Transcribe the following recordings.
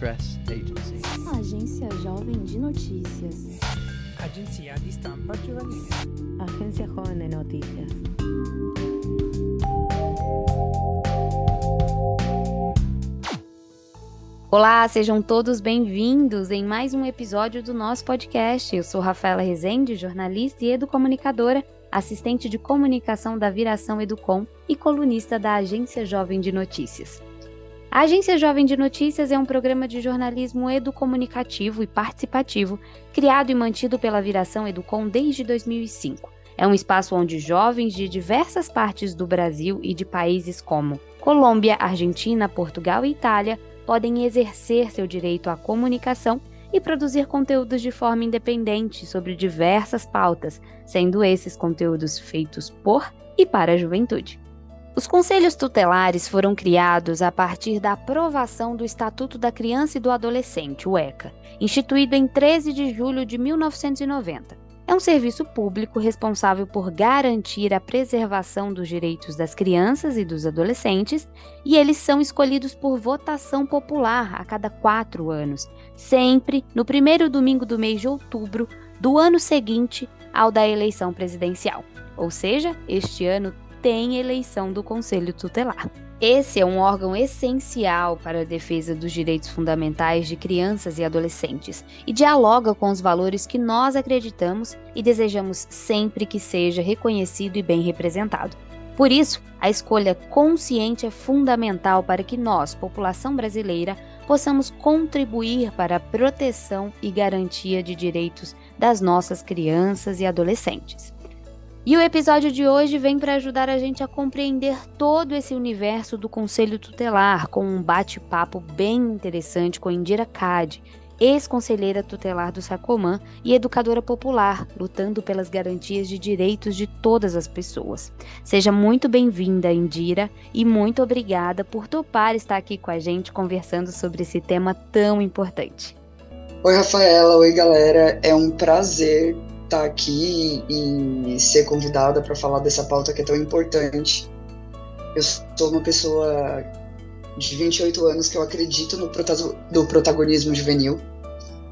Press Agency. Agência Jovem de Notícias. Agenzia di stampa giovanile. Agencia Joven de Noticias. Olá, sejam todos bem-vindos em mais um episódio do nosso podcast. Eu sou Rafaela Rezende, jornalista e educomunicadora, assistente de comunicação da Viração Educom e colunista da Agência Jovem de Notícias. A Agência Jovem de Notícias é um programa de jornalismo educomunicativo e participativo criado e mantido pela Viração Educom desde 2005. É um espaço onde jovens de diversas partes do Brasil e de países como Colômbia, Argentina, Portugal e Itália podem exercer seu direito à comunicação e produzir conteúdos de forma independente sobre diversas pautas, sendo esses conteúdos feitos por e para a juventude. Os conselhos tutelares foram criados a partir da aprovação do Estatuto da Criança e do Adolescente, o ECA, instituído em 13 de julho de 1990. É um serviço público responsável por garantir a preservação dos direitos das crianças e dos adolescentes, e eles são escolhidos por votação popular a cada quatro anos, sempre no primeiro domingo do mês de outubro do ano seguinte ao da eleição presidencial. Ou seja, este ano tem eleição do Conselho Tutelar. Esse é um órgão essencial para a defesa dos direitos fundamentais de crianças e adolescentes e dialoga com os valores que nós acreditamos e desejamos sempre que seja reconhecido e bem representado. Por isso, a escolha consciente é fundamental para que nós, população brasileira, possamos contribuir para a proteção e garantia de direitos das nossas crianças e adolescentes. E o episódio de hoje vem para ajudar a gente a compreender todo esse universo do Conselho Tutelar, com um bate-papo bem interessante com Indira Cade, ex-conselheira tutelar do Sacomã e educadora popular, lutando pelas garantias de direitos de todas as pessoas. Seja muito bem-vinda, Indira, e muito obrigada por topar estar aqui com a gente conversando sobre esse tema tão importante. Oi, Rafaela. Oi, galera. É um prazer estar tá aqui e ser convidada para falar dessa pauta que é tão importante. Eu sou uma pessoa de 28 anos que eu acredito no do protagonismo juvenil.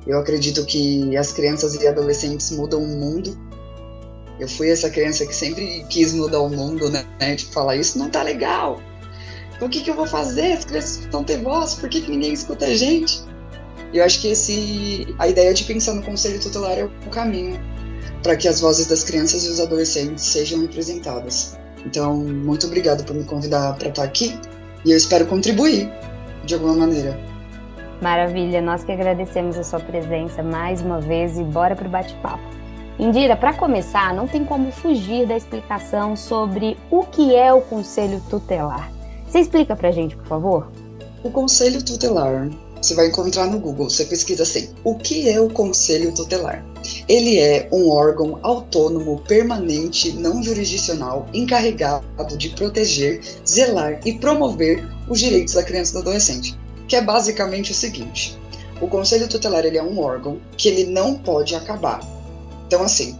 Eu acredito que as crianças e adolescentes mudam o mundo. Eu fui essa criança que sempre quis mudar o mundo, né? Tipo, falar isso não tá legal. O que, que eu vou fazer? As crianças não têm voz, por que, que ninguém escuta a gente? Eu acho que esse, a ideia de pensar no conselho tutelar é o caminho para que as vozes das crianças e os adolescentes sejam representadas. Então, muito obrigado por me convidar para estar aqui e eu espero contribuir de alguma maneira. Maravilha, nós que agradecemos a sua presença mais uma vez e bora para o bate-papo. Indira, para começar, não tem como fugir da explicação sobre o que é o Conselho Tutelar. Você explica para a gente, por favor? O Conselho Tutelar você vai encontrar no Google, você pesquisa assim: o que é o Conselho Tutelar? Ele é um órgão autônomo, permanente, não jurisdicional, encarregado de proteger, zelar e promover os direitos da criança e do adolescente. Que é basicamente o seguinte: o Conselho Tutelar ele é um órgão que ele não pode acabar. Então, assim,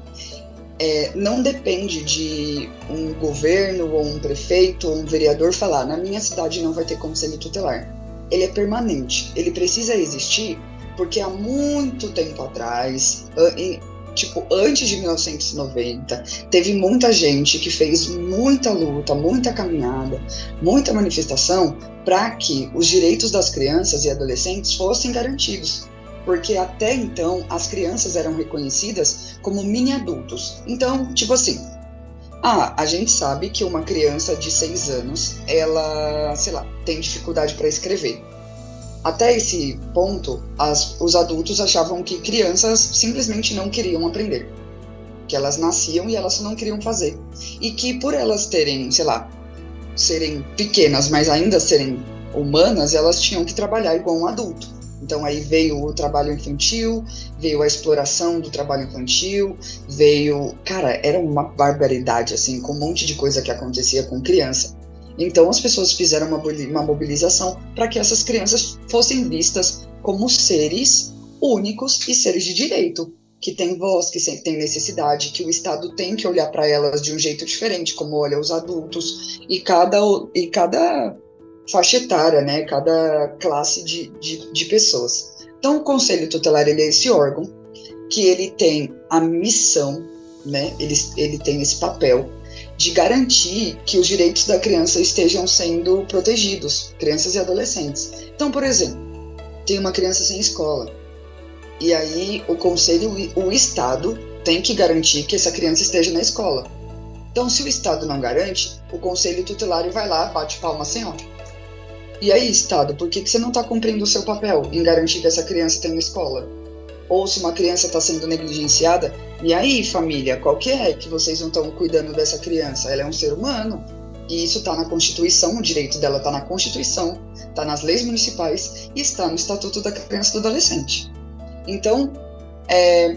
é, não depende de um governo ou um prefeito ou um vereador falar: na minha cidade não vai ter Conselho Tutelar ele é permanente. Ele precisa existir porque há muito tempo atrás, tipo antes de 1990, teve muita gente que fez muita luta, muita caminhada, muita manifestação para que os direitos das crianças e adolescentes fossem garantidos. Porque até então as crianças eram reconhecidas como mini adultos. Então, tipo assim, ah, a gente sabe que uma criança de 6 anos, ela, sei lá, tem dificuldade para escrever. Até esse ponto, as, os adultos achavam que crianças simplesmente não queriam aprender. Que elas nasciam e elas não queriam fazer. E que por elas terem, sei lá, serem pequenas, mas ainda serem humanas, elas tinham que trabalhar igual um adulto. Então aí veio o trabalho infantil, veio a exploração do trabalho infantil, veio, cara, era uma barbaridade assim, com um monte de coisa que acontecia com criança. Então as pessoas fizeram uma, uma mobilização para que essas crianças fossem vistas como seres únicos e seres de direito, que têm voz, que têm necessidade, que o Estado tem que olhar para elas de um jeito diferente, como olha os adultos, e cada, e cada faixa etária, né, cada classe de, de, de pessoas. Então, o Conselho Tutelar ele é esse órgão que ele tem a missão, né, ele, ele tem esse papel de garantir que os direitos da criança estejam sendo protegidos, crianças e adolescentes. Então, por exemplo, tem uma criança sem escola, e aí o conselho, o Estado tem que garantir que essa criança esteja na escola. Então, se o Estado não garante, o conselho tutelar vai lá, bate palma assim, ó. E aí, Estado, por que, que você não está cumprindo o seu papel em garantir que essa criança tenha escola? Ou se uma criança está sendo negligenciada, e aí, família, qual que é que vocês não estão cuidando dessa criança? Ela é um ser humano, e isso está na Constituição, o direito dela está na Constituição, está nas leis municipais e está no Estatuto da Criança e do Adolescente. Então, é,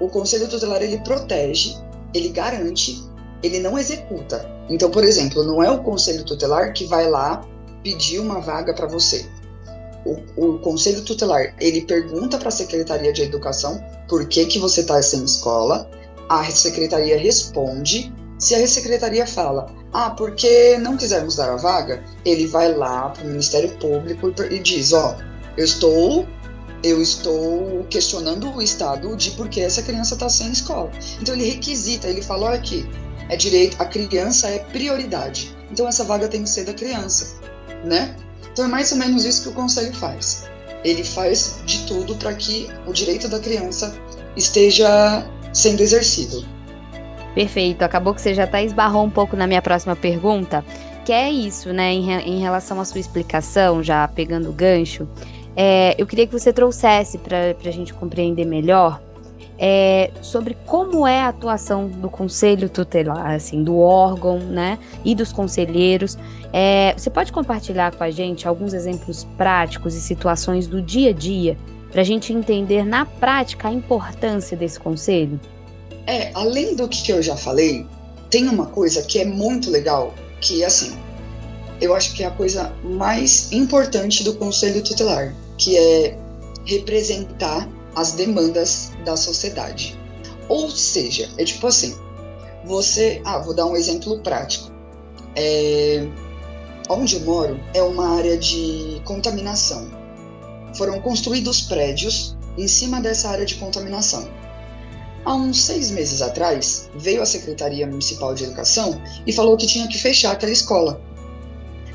o Conselho Tutelar ele protege, ele garante, ele não executa. Então, por exemplo, não é o Conselho Tutelar que vai lá pedir uma vaga para você. O, o, Conselho Tutelar ele pergunta para a Secretaria de Educação por que, que você está sem escola. A Secretaria responde. Se a Secretaria fala, ah, porque não quisermos dar a vaga, ele vai lá para o Ministério Público e, diz, ó, oh, eu estou eu estou questionando o Estado de por que essa criança está sem escola. Então ele requisita, ele fala, olha aqui, é direito, a criança é prioridade. Então essa vaga tem que ser da criança, né? Então é mais ou menos isso que o conselho faz. Ele faz de tudo para que o direito da criança esteja sendo exercido. Perfeito. Acabou que você já até esbarrou um pouco na minha próxima pergunta, que é isso, né? Em, em relação à sua explicação, já pegando o gancho, é, eu queria que você trouxesse para a gente compreender melhor é, sobre como é a atuação do conselho tutelar, assim, do órgão, né, e dos conselheiros. É, você pode compartilhar com a gente alguns exemplos práticos e situações do dia a dia para a gente entender na prática a importância desse conselho? É, além do que eu já falei, tem uma coisa que é muito legal, que assim, eu acho que é a coisa mais importante do conselho tutelar, que é representar as demandas da sociedade. Ou seja, é tipo assim, você, ah, vou dar um exemplo prático. É, onde eu moro é uma área de contaminação. Foram construídos prédios em cima dessa área de contaminação. Há uns seis meses atrás, veio a Secretaria Municipal de Educação e falou que tinha que fechar aquela escola.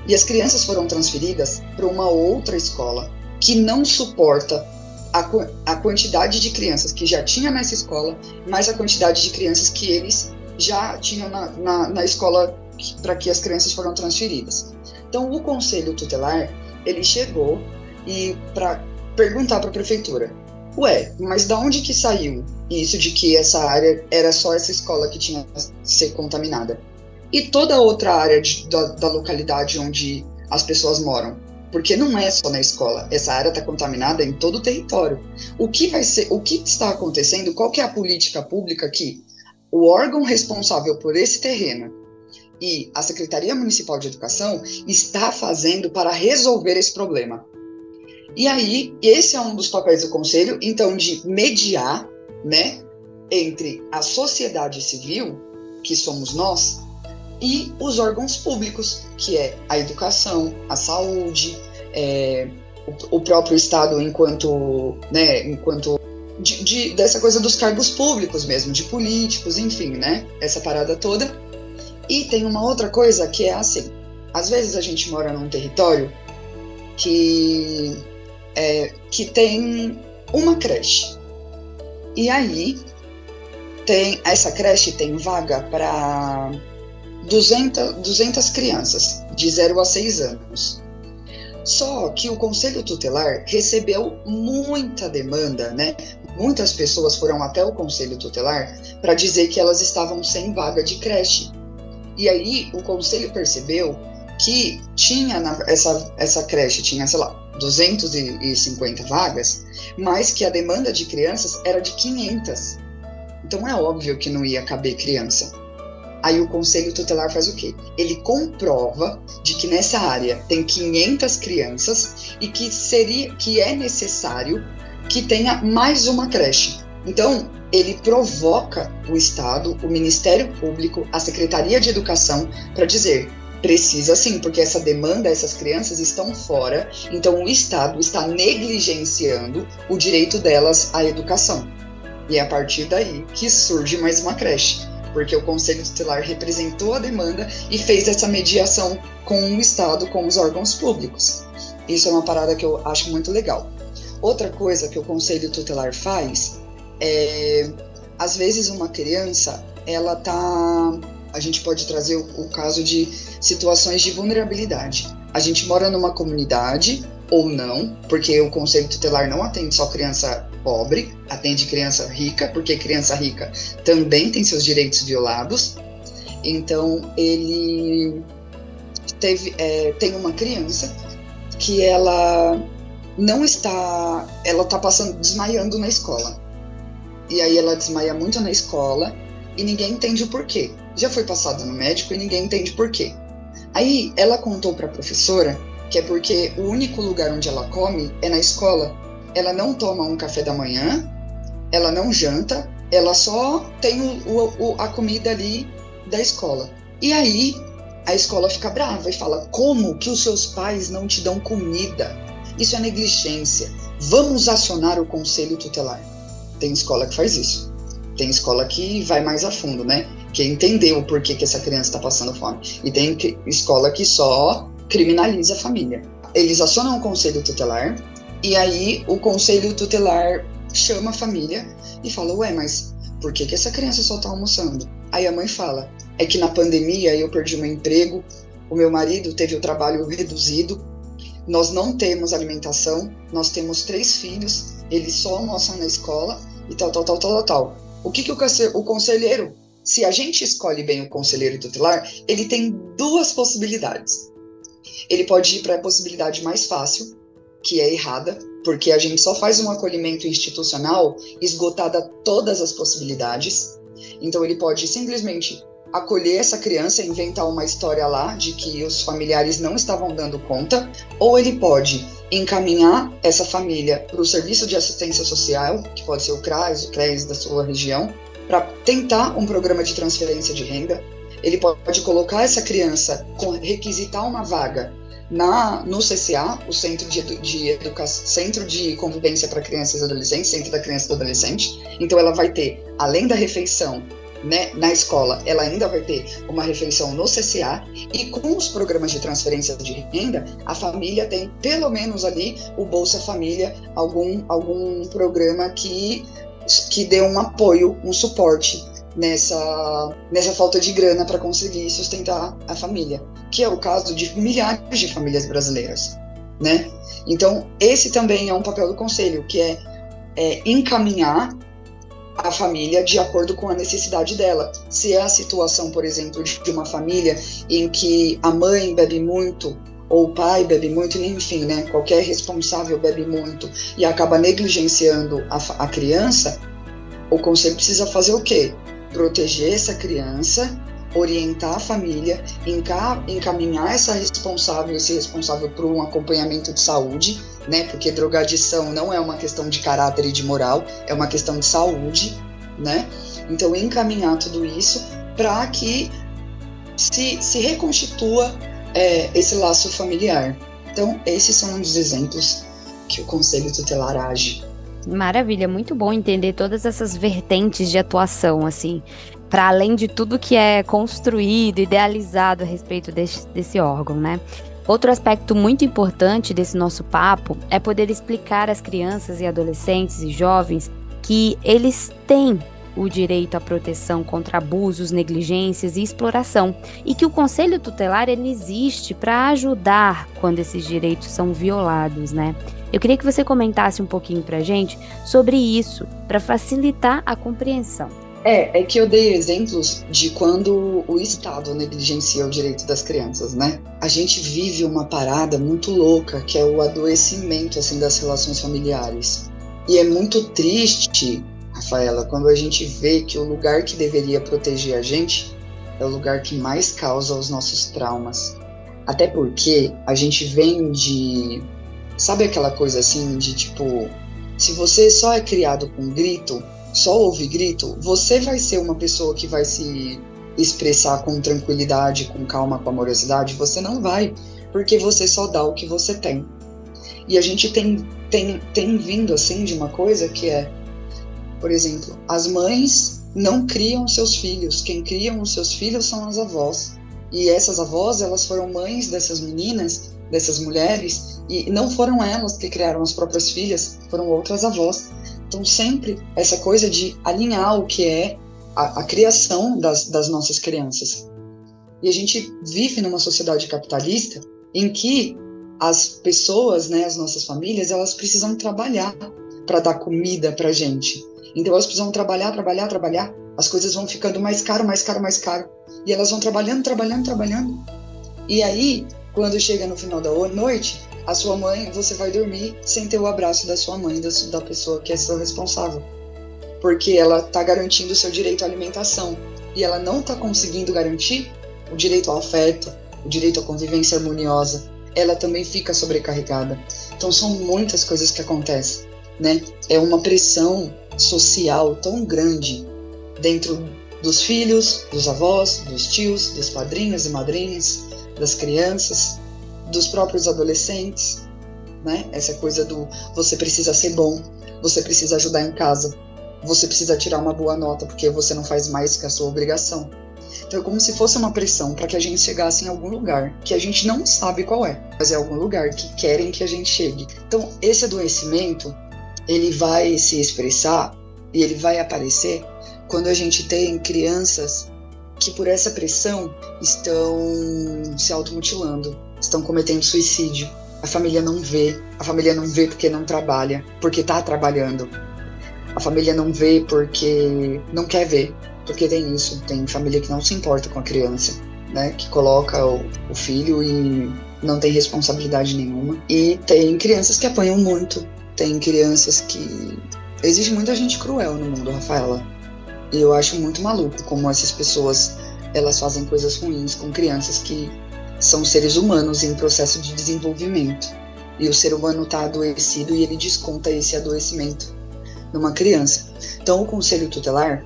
E as crianças foram transferidas para uma outra escola que não suporta a, a quantidade de crianças que já tinha nessa escola, mais a quantidade de crianças que eles já tinham na, na, na escola para que as crianças foram transferidas. Então, o conselho tutelar ele chegou e para perguntar para a prefeitura, ué, mas da onde que saiu isso de que essa área era só essa escola que tinha que ser contaminada? E toda outra área de, da, da localidade onde as pessoas moram porque não é só na escola. Essa área está contaminada em todo o território. O que vai ser, o que está acontecendo? Qual que é a política pública que o órgão responsável por esse terreno e a Secretaria Municipal de Educação está fazendo para resolver esse problema? E aí, esse é um dos papéis do conselho, então de mediar, né, entre a sociedade civil, que somos nós, e os órgãos públicos, que é a educação, a saúde, é, o, o, próprio Estado enquanto, né, enquanto de, de, dessa coisa dos cargos públicos mesmo, de políticos, enfim, né, essa parada toda. E tem uma outra coisa que é assim, às vezes a gente mora num território que, é, que tem uma creche. E aí tem essa creche tem vaga para 200, 200 crianças, de 0 a 6 anos. Só que o Conselho Tutelar recebeu muita demanda, né? Muitas pessoas foram até o Conselho Tutelar para dizer que elas estavam sem vaga de creche. E aí o Conselho percebeu que tinha na, essa, essa creche, tinha, sei lá, 250 vagas, mas que a demanda de crianças era de 500. Então é óbvio que não ia caber criança. Aí o conselho tutelar faz o quê? Ele comprova de que nessa área tem 500 crianças e que seria que é necessário que tenha mais uma creche. Então, ele provoca o Estado, o Ministério Público, a Secretaria de Educação para dizer: Precisa sim, porque essa demanda, essas crianças estão fora, então o Estado está negligenciando o direito delas à educação. E é a partir daí que surge mais uma creche, porque o Conselho Tutelar representou a demanda e fez essa mediação com o Estado, com os órgãos públicos. Isso é uma parada que eu acho muito legal. Outra coisa que o Conselho Tutelar faz é, às vezes uma criança, ela tá, a gente pode trazer o, o caso de situações de vulnerabilidade. A gente mora numa comunidade ou não, porque o Conselho Tutelar não atende só criança pobre, atende criança rica, porque criança rica também tem seus direitos violados. Então ele teve, é, tem uma criança que ela não está, ela está passando, desmaiando na escola. E aí ela desmaia muito na escola e ninguém entende o porquê. Já foi passado no médico e ninguém entende porquê. Aí ela contou para a professora que é porque o único lugar onde ela come é na escola. Ela não toma um café da manhã, ela não janta, ela só tem o, o, a comida ali da escola. E aí a escola fica brava e fala: como que os seus pais não te dão comida? Isso é negligência. Vamos acionar o conselho tutelar. Tem escola que faz isso. Tem escola que vai mais a fundo, né? Que entendeu o porquê que essa criança está passando fome. E tem escola que só criminaliza a família. Eles acionam o conselho tutelar e aí o conselho tutelar chama a família e fala: Ué, mas por que, que essa criança só está almoçando? Aí a mãe fala: É que na pandemia eu perdi meu emprego, o meu marido teve o trabalho reduzido, nós não temos alimentação, nós temos três filhos, eles só almoçam na escola e tal, tal, tal, tal, tal. O que, que o conselheiro, se a gente escolhe bem o conselheiro tutelar, ele tem duas possibilidades. Ele pode ir para a possibilidade mais fácil, que é errada, porque a gente só faz um acolhimento institucional esgotada todas as possibilidades. Então ele pode simplesmente acolher essa criança inventar uma história lá de que os familiares não estavam dando conta, ou ele pode encaminhar essa família para o serviço de assistência social, que pode ser o CRAS, o CRES da sua região, para tentar um programa de transferência de renda. Ele pode colocar essa criança, requisitar uma vaga na, no CCA, o Centro de, de Educação, Centro de Convivência para Crianças e Adolescentes, Centro da Criança e do Adolescente. Então ela vai ter, além da refeição né, na escola, ela ainda vai ter uma refeição no CCA e com os programas de transferência de renda, a família tem pelo menos ali o Bolsa Família, algum, algum programa que, que dê um apoio, um suporte nessa, nessa falta de grana para conseguir sustentar a família, que é o caso de milhares de famílias brasileiras, né? Então, esse também é um papel do conselho, que é, é encaminhar a família de acordo com a necessidade dela. Se é a situação, por exemplo, de uma família em que a mãe bebe muito ou o pai bebe muito, enfim, né, qualquer responsável bebe muito e acaba negligenciando a, a criança, o conselho precisa fazer o quê? Proteger essa criança, orientar a família, encaminhar essa responsável, esse responsável para um acompanhamento de saúde, né? Porque drogadição não é uma questão de caráter e de moral, é uma questão de saúde, né? Então, encaminhar tudo isso para que se, se reconstitua é, esse laço familiar. Então, esses são os exemplos que o Conselho Tutelar age. Maravilha, muito bom entender todas essas vertentes de atuação, assim, para além de tudo que é construído, idealizado a respeito desse, desse órgão, né? Outro aspecto muito importante desse nosso papo é poder explicar às crianças e adolescentes e jovens que eles têm o direito à proteção contra abusos, negligências e exploração, e que o Conselho Tutelar ele existe para ajudar quando esses direitos são violados, né? Eu queria que você comentasse um pouquinho para gente sobre isso, para facilitar a compreensão. É, é que eu dei exemplos de quando o Estado negligencia o direito das crianças, né? A gente vive uma parada muito louca, que é o adoecimento, assim, das relações familiares. E é muito triste, Rafaela, quando a gente vê que o lugar que deveria proteger a gente é o lugar que mais causa os nossos traumas. Até porque a gente vem de. Sabe aquela coisa assim de tipo. Se você só é criado com grito, só ouve grito, você vai ser uma pessoa que vai se expressar com tranquilidade, com calma, com amorosidade, você não vai, porque você só dá o que você tem. E a gente tem, tem, tem vindo assim de uma coisa que é, por exemplo, as mães não criam seus filhos, quem criam os seus filhos são as avós. E essas avós, elas foram mães dessas meninas, dessas mulheres, e não foram elas que criaram as próprias filhas, foram outras avós. Então, sempre essa coisa de alinhar o que é a, a criação das, das nossas crianças. E a gente vive numa sociedade capitalista em que as pessoas, né, as nossas famílias, elas precisam trabalhar para dar comida para gente. Então elas precisam trabalhar, trabalhar, trabalhar. As coisas vão ficando mais caro, mais caro, mais caro. E elas vão trabalhando, trabalhando, trabalhando. E aí, quando chega no final da noite, a sua mãe, você vai dormir sem ter o abraço da sua mãe, da, pessoa que é seu responsável porque ela está garantindo o seu direito à alimentação e ela não está conseguindo garantir o direito ao afeto, o direito à convivência harmoniosa, ela também fica sobrecarregada. Então são muitas coisas que acontecem, né? É uma pressão social tão grande dentro dos filhos, dos avós, dos tios, dos padrinhos e madrinhas, das crianças, dos próprios adolescentes, né? Essa coisa do você precisa ser bom, você precisa ajudar em casa, você precisa tirar uma boa nota porque você não faz mais que a sua obrigação. Então é como se fosse uma pressão para que a gente chegasse em algum lugar que a gente não sabe qual é, mas é algum lugar que querem que a gente chegue. Então esse adoecimento ele vai se expressar e ele vai aparecer quando a gente tem crianças que por essa pressão estão se automutilando, estão cometendo suicídio. A família não vê, a família não vê porque não trabalha, porque está trabalhando, a família não vê porque não quer ver, porque tem isso, tem família que não se importa com a criança, né, que coloca o, o filho e não tem responsabilidade nenhuma. E tem crianças que apanham muito, tem crianças que existe muita gente cruel no mundo, Rafaela. E eu acho muito maluco como essas pessoas elas fazem coisas ruins com crianças que são seres humanos em processo de desenvolvimento. E o ser humano está adoecido e ele desconta esse adoecimento numa criança. Então, o conselho tutelar,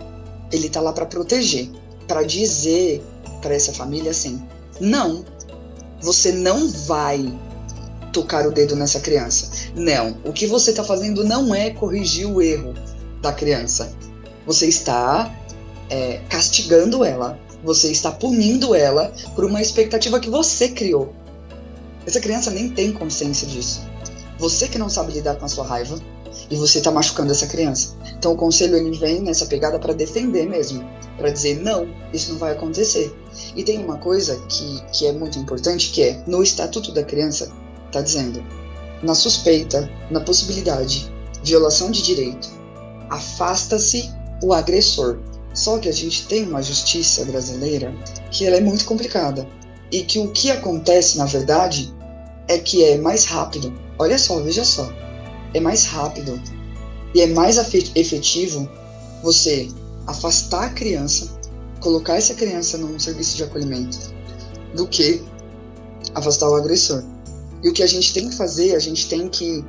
ele tá lá para proteger, para dizer para essa família assim: não, você não vai tocar o dedo nessa criança. Não, o que você está fazendo não é corrigir o erro da criança. Você está é, castigando ela. Você está punindo ela por uma expectativa que você criou. Essa criança nem tem consciência disso. Você que não sabe lidar com a sua raiva, e você está machucando essa criança. Então o conselho ele vem nessa pegada para defender mesmo, para dizer não, isso não vai acontecer. E tem uma coisa que, que é muito importante que é no estatuto da criança está dizendo na suspeita, na possibilidade, violação de direito, afasta-se o agressor. Só que a gente tem uma justiça brasileira que ela é muito complicada e que o que acontece na verdade é que é mais rápido. Olha só, veja só é mais rápido e é mais efetivo você afastar a criança, colocar essa criança num serviço de acolhimento, do que afastar o agressor. E o que a gente tem que fazer, a gente tem que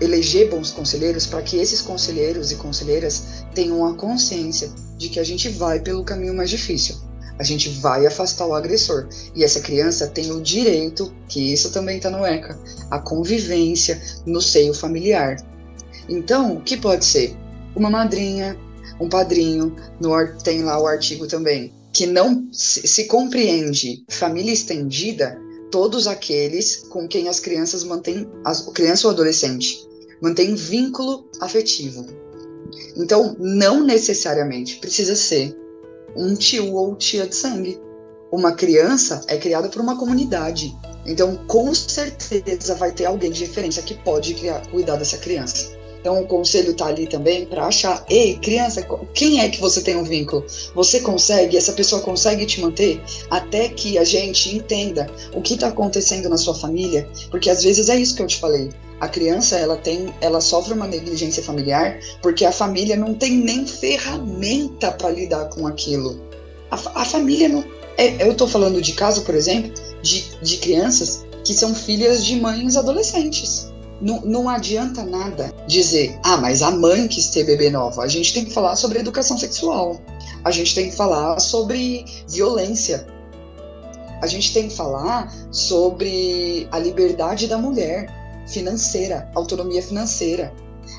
eleger bons conselheiros para que esses conselheiros e conselheiras tenham a consciência de que a gente vai pelo caminho mais difícil a gente vai afastar o agressor. E essa criança tem o direito, que isso também está no ECA, a convivência no seio familiar. Então, o que pode ser? Uma madrinha, um padrinho, no, tem lá o artigo também, que não se, se compreende família estendida todos aqueles com quem as crianças mantêm, as, criança ou adolescente, mantém vínculo afetivo. Então, não necessariamente precisa ser um tio ou tia de sangue. Uma criança é criada por uma comunidade. Então, com certeza, vai ter alguém de referência que pode criar, cuidar dessa criança. Então, o conselho está ali também para achar: ei, criança, quem é que você tem um vínculo? Você consegue, essa pessoa consegue te manter até que a gente entenda o que está acontecendo na sua família? Porque às vezes é isso que eu te falei a criança ela tem, ela sofre uma negligência familiar porque a família não tem nem ferramenta para lidar com aquilo. A, a família não. É, eu estou falando de caso, por exemplo, de, de crianças que são filhas de mães adolescentes. Não, não adianta nada dizer, ah, mas a mãe quis ter bebê nova. A gente tem que falar sobre educação sexual. a gente tem que falar sobre violência. A gente tem que falar sobre a liberdade da mulher financeira, autonomia financeira.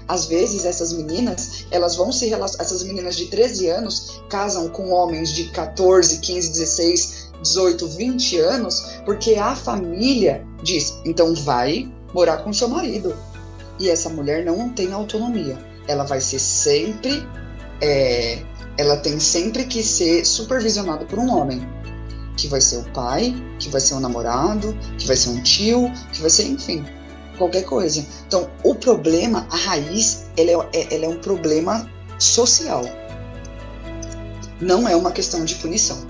Às vezes essas meninas, elas vão se essas meninas de 13 anos casam com homens de 14, 15, 16, 18, 20 anos, porque a família diz: "Então vai morar com seu marido". E essa mulher não tem autonomia. Ela vai ser sempre é, ela tem sempre que ser supervisionada por um homem, que vai ser o pai, que vai ser um namorado, que vai ser um tio, que vai ser, enfim, qualquer coisa. Então, o problema, a raiz, ela é, é, ela é um problema social. Não é uma questão de punição.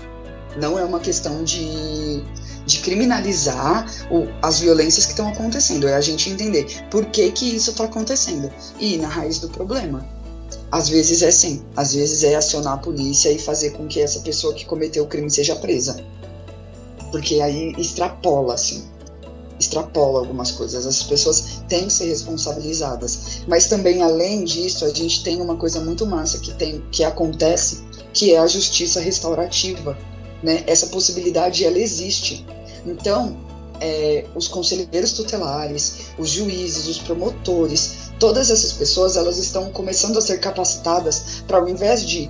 Não é uma questão de, de criminalizar o, as violências que estão acontecendo. É a gente entender por que, que isso está acontecendo. E ir na raiz do problema. Às vezes é sim. Às vezes é acionar a polícia e fazer com que essa pessoa que cometeu o crime seja presa. Porque aí extrapola, assim extrapola algumas coisas. As pessoas têm que ser responsabilizadas. Mas também, além disso, a gente tem uma coisa muito massa que, tem, que acontece, que é a justiça restaurativa. Né? Essa possibilidade, ela existe. Então, é, os conselheiros tutelares, os juízes, os promotores, todas essas pessoas, elas estão começando a ser capacitadas para, ao invés de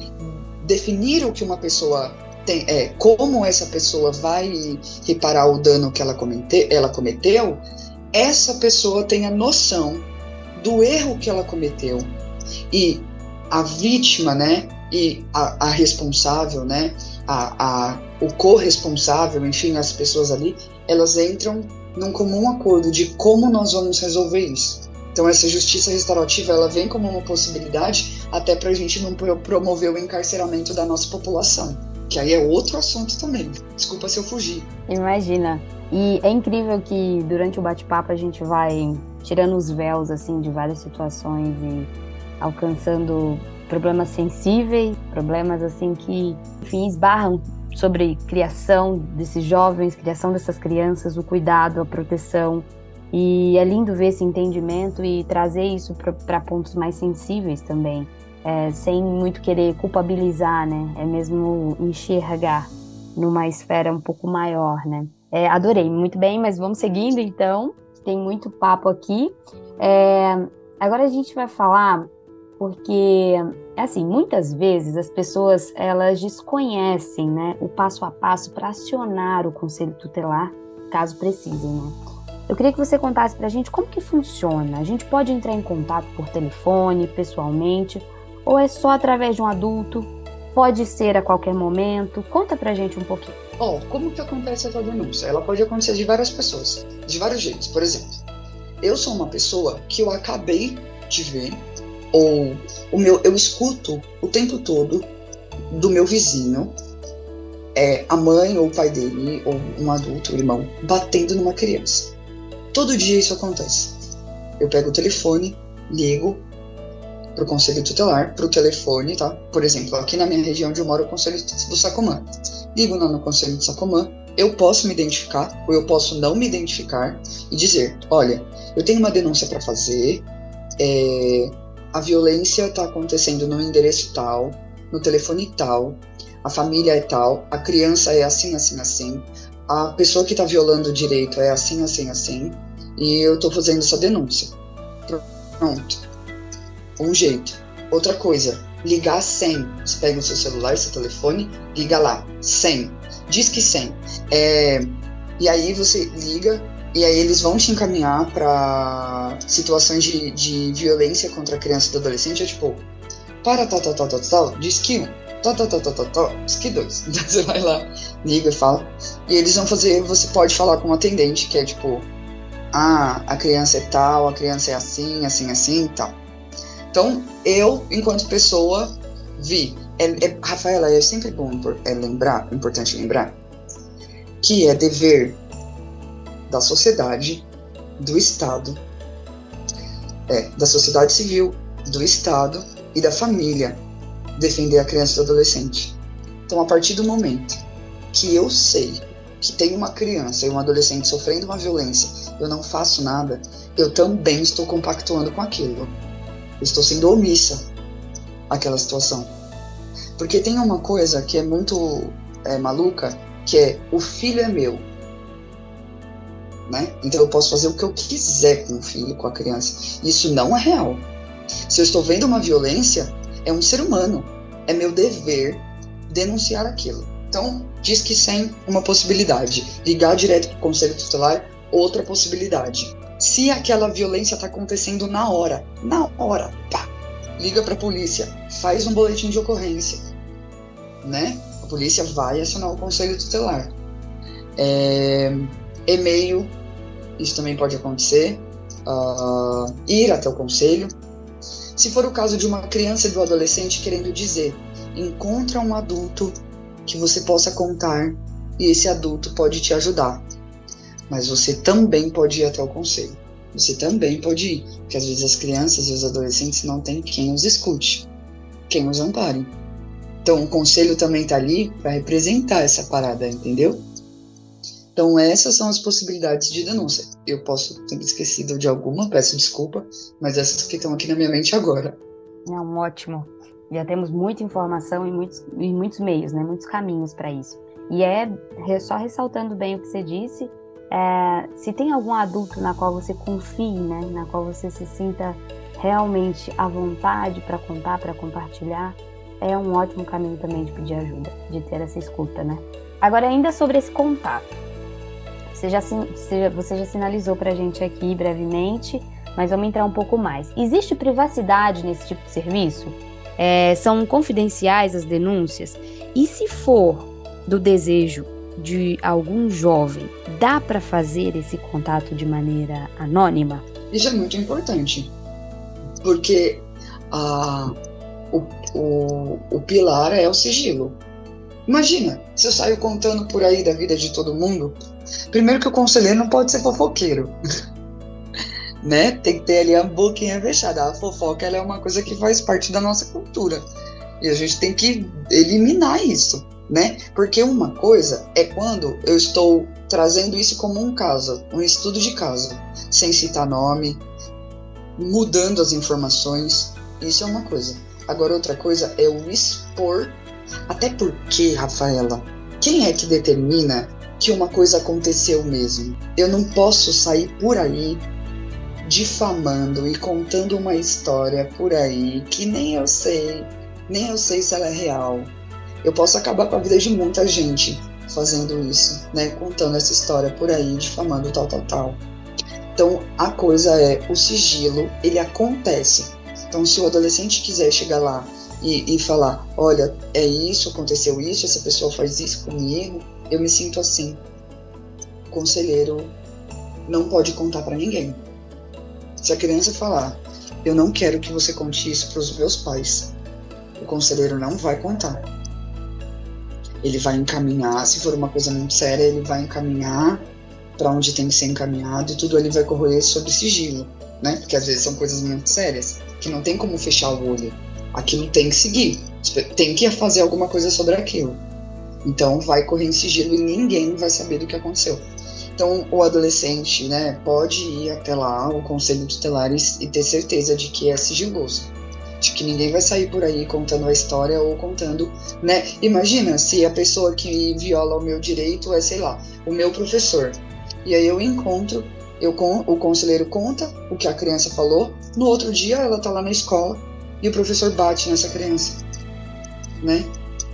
definir o que uma pessoa tem, é, como essa pessoa vai reparar o dano que ela, comete, ela cometeu, essa pessoa tenha noção do erro que ela cometeu. E a vítima, né, e a, a responsável, né, a, a, o corresponsável, enfim, as pessoas ali, elas entram num comum acordo de como nós vamos resolver isso. Então essa justiça restaurativa ela vem como uma possibilidade até para a gente não promover o encarceramento da nossa população que aí é outro assunto também. Desculpa se eu fugir. Imagina. E é incrível que durante o bate-papo a gente vai tirando os véus assim de várias situações e alcançando problemas sensíveis, problemas assim que, enfim, esbarram sobre criação desses jovens, criação dessas crianças, o cuidado, a proteção. E é lindo ver esse entendimento e trazer isso para pontos mais sensíveis também é, sem muito querer culpabilizar, né? É mesmo enxergar numa esfera um pouco maior, né? É, adorei, muito bem, mas vamos seguindo então. Tem muito papo aqui. É, agora a gente vai falar porque assim muitas vezes as pessoas elas desconhecem né o passo a passo para acionar o conselho tutelar caso precisem né eu queria que você contasse para a gente como que funciona a gente pode entrar em contato por telefone pessoalmente ou é só através de um adulto? Pode ser a qualquer momento? Conta pra gente um pouquinho. Bom, como que acontece essa denúncia? Ela pode acontecer de várias pessoas, de vários jeitos. Por exemplo, eu sou uma pessoa que eu acabei de ver, ou o meu, eu escuto o tempo todo do meu vizinho, é, a mãe ou o pai dele, ou um adulto, um irmão, batendo numa criança. Todo dia isso acontece. Eu pego o telefone, ligo, para o conselho tutelar, para o telefone, tá? Por exemplo, aqui na minha região onde eu moro, o conselho do Sacomã. Ligo lá no conselho do Sacomã, eu posso me identificar ou eu posso não me identificar e dizer: olha, eu tenho uma denúncia para fazer, é, a violência está acontecendo no endereço tal, no telefone tal, a família é tal, a criança é assim, assim, assim, a pessoa que está violando o direito é assim, assim, assim, e eu estou fazendo essa denúncia. Pronto um jeito. Outra coisa, ligar 100. Você pega o seu celular, seu telefone, liga lá, 100. Diz que 100. É, e aí você liga e aí eles vão te encaminhar para situações de, de violência contra a criança e o adolescente. É tipo, para tal, tal, tal, tal, tal, diz que um. Tal, tal, tal, tal, tal, tal, diz que dois. Então você vai lá, liga e fala. E eles vão fazer, você pode falar com o atendente, que é tipo, ah, a criança é tal, a criança é assim, assim, assim e tal. Então, eu, enquanto pessoa, vi. É, é, Rafaela, é sempre bom é lembrar, importante lembrar, que é dever da sociedade, do Estado, é, da sociedade civil, do Estado e da família defender a criança e o adolescente. Então, a partir do momento que eu sei que tem uma criança e um adolescente sofrendo uma violência, eu não faço nada, eu também estou compactuando com aquilo estou sendo omissa àquela situação. Porque tem uma coisa que é muito é, maluca, que é o filho é meu. Né? Então eu posso fazer o que eu quiser com o filho, com a criança. Isso não é real. Se eu estou vendo uma violência, é um ser humano. É meu dever denunciar aquilo. Então, diz que sem uma possibilidade. Ligar direto para o conselho tutelar, outra possibilidade. Se aquela violência está acontecendo na hora, na hora, pá, liga para a polícia, faz um boletim de ocorrência, né? A polícia vai acionar o conselho tutelar. É, e-mail, isso também pode acontecer. Uh, ir até o conselho. Se for o caso de uma criança e do adolescente querendo dizer, encontra um adulto que você possa contar e esse adulto pode te ajudar. Mas você também pode ir até o conselho. Você também pode ir, porque às vezes as crianças e os adolescentes não têm quem os escute, quem os ampare. Então o conselho também está ali para representar essa parada, entendeu? Então essas são as possibilidades de denúncia. Eu posso ter esquecido de alguma, peço desculpa, mas essas que estão aqui na minha mente agora. Não, ótimo. Já temos muita informação e muitos, e muitos meios, né? muitos caminhos para isso. E é só ressaltando bem o que você disse, é, se tem algum adulto na qual você confie, né, na qual você se sinta realmente à vontade para contar, para compartilhar, é um ótimo caminho também de pedir ajuda, de ter essa escuta, né? Agora, ainda sobre esse contato, você já, você já sinalizou para a gente aqui brevemente, mas vamos entrar um pouco mais. Existe privacidade nesse tipo de serviço? É, são confidenciais as denúncias? E se for do desejo de algum jovem, dá para fazer esse contato de maneira anônima? Isso é muito importante, porque a, o, o, o pilar é o sigilo. Imagina, se eu saio contando por aí da vida de todo mundo, primeiro que o conselheiro não pode ser fofoqueiro. né? Tem que ter ali a boquinha fechada. A fofoca é uma coisa que faz parte da nossa cultura. E a gente tem que eliminar isso né? Porque uma coisa é quando eu estou trazendo isso como um caso, um estudo de caso, sem citar nome, mudando as informações, isso é uma coisa. Agora outra coisa é o expor, até porque, Rafaela, quem é que determina que uma coisa aconteceu mesmo? Eu não posso sair por aí difamando e contando uma história por aí que nem eu sei, nem eu sei se ela é real, eu posso acabar com a vida de muita gente fazendo isso, né? Contando essa história por aí, difamando tal, tal, tal. Então, a coisa é, o sigilo, ele acontece. Então, se o adolescente quiser chegar lá e, e falar, olha, é isso, aconteceu isso, essa pessoa faz isso comigo, eu me sinto assim. O conselheiro não pode contar para ninguém. Se a criança falar, eu não quero que você conte isso para os meus pais, o conselheiro não vai contar ele vai encaminhar, se for uma coisa muito séria, ele vai encaminhar para onde tem que ser encaminhado e tudo ali vai correr sob sigilo, né? Porque às vezes são coisas muito sérias, que não tem como fechar o olho. Aquilo tem que seguir, tem que fazer alguma coisa sobre aquilo. Então vai correr em sigilo e ninguém vai saber do que aconteceu. Então o adolescente, né, pode ir até lá, o conselho tutelar e ter certeza de que é sigiloso de que ninguém vai sair por aí contando a história ou contando, né? Imagina se a pessoa que viola o meu direito é, sei lá, o meu professor. E aí eu encontro, eu o conselheiro conta o que a criança falou, no outro dia ela tá lá na escola e o professor bate nessa criança, né?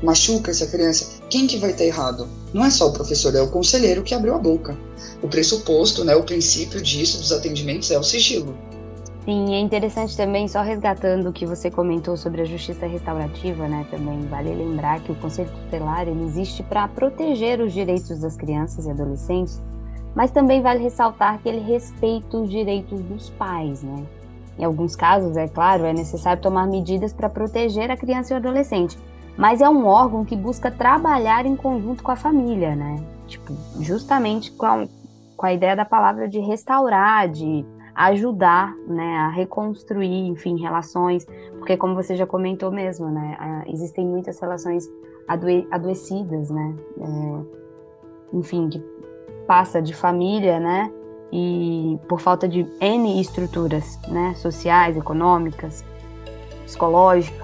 Machuca essa criança. Quem que vai estar errado? Não é só o professor, é o conselheiro que abriu a boca. O pressuposto, né, o princípio disso dos atendimentos é o sigilo. Sim, é interessante também, só resgatando o que você comentou sobre a justiça restaurativa, né? Também vale lembrar que o Conselho Tutelar ele existe para proteger os direitos das crianças e adolescentes, mas também vale ressaltar que ele respeita os direitos dos pais, né? Em alguns casos, é claro, é necessário tomar medidas para proteger a criança e o adolescente, mas é um órgão que busca trabalhar em conjunto com a família, né? Tipo, justamente com a, com a ideia da palavra de restaurar, de ajudar, né, a reconstruir, enfim, relações, porque como você já comentou mesmo, né, existem muitas relações adoe adoecidas, né, é, enfim, que passa de família, né, e por falta de N estruturas, né, sociais, econômicas, psicológicas,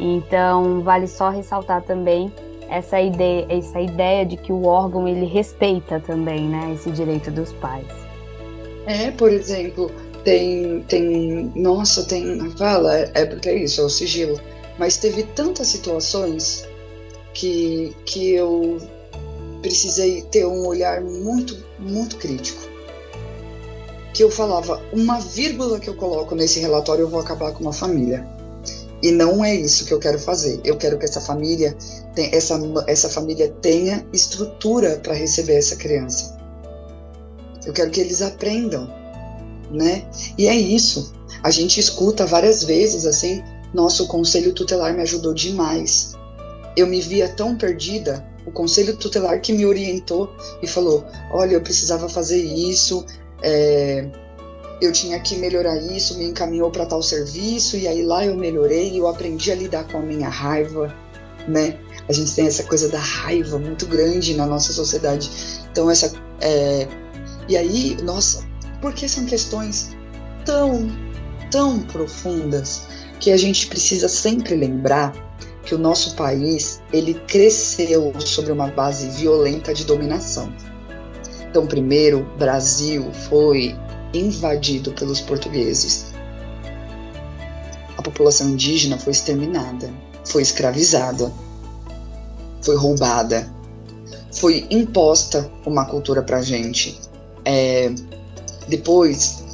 Então, vale só ressaltar também essa ideia, essa ideia de que o órgão ele respeita também, né, esse direito dos pais. É, por exemplo, tem, tem, nossa, tem, fala, é porque é isso, é o sigilo. Mas teve tantas situações que, que eu precisei ter um olhar muito, muito crítico. Que eu falava, uma vírgula que eu coloco nesse relatório, eu vou acabar com uma família. E não é isso que eu quero fazer. Eu quero que essa família, essa, essa família tenha estrutura para receber essa criança. Eu quero que eles aprendam, né? E é isso. A gente escuta várias vezes assim, nosso conselho tutelar me ajudou demais. Eu me via tão perdida, o conselho tutelar que me orientou e falou: olha, eu precisava fazer isso, é, eu tinha que melhorar isso, me encaminhou para tal serviço, e aí lá eu melhorei, eu aprendi a lidar com a minha raiva, né? A gente tem essa coisa da raiva muito grande na nossa sociedade. Então, essa. É, e aí, nossa, porque são questões tão, tão profundas que a gente precisa sempre lembrar que o nosso país ele cresceu sobre uma base violenta de dominação. Então, primeiro, Brasil foi invadido pelos portugueses. A população indígena foi exterminada, foi escravizada, foi roubada, foi imposta uma cultura para gente. É, depois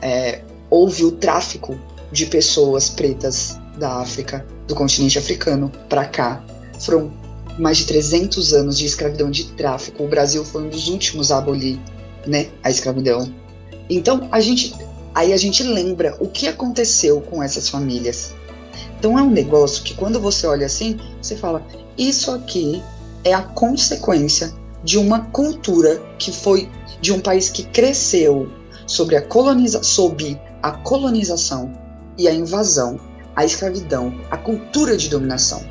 é, houve o tráfico de pessoas pretas da África, do continente africano, para cá. Foram mais de 300 anos de escravidão de tráfico. O Brasil foi um dos últimos a abolir né, a escravidão. Então, a gente, aí a gente lembra o que aconteceu com essas famílias. Então, é um negócio que quando você olha assim, você fala: isso aqui é a consequência de uma cultura que foi de um país que cresceu sobre a, coloniza sob a colonização e a invasão, a escravidão, a cultura de dominação.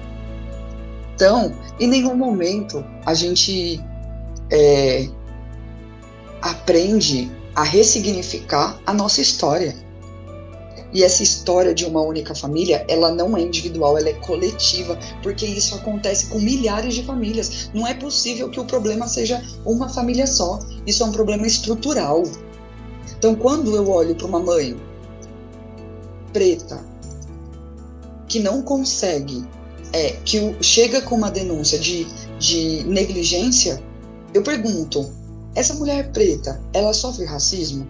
Então, em nenhum momento a gente é, aprende a ressignificar a nossa história. E essa história de uma única família, ela não é individual, ela é coletiva, porque isso acontece com milhares de famílias. Não é possível que o problema seja uma família só. Isso é um problema estrutural. Então, quando eu olho para uma mãe preta que não consegue, é, que chega com uma denúncia de, de negligência, eu pergunto: essa mulher preta, ela sofre racismo?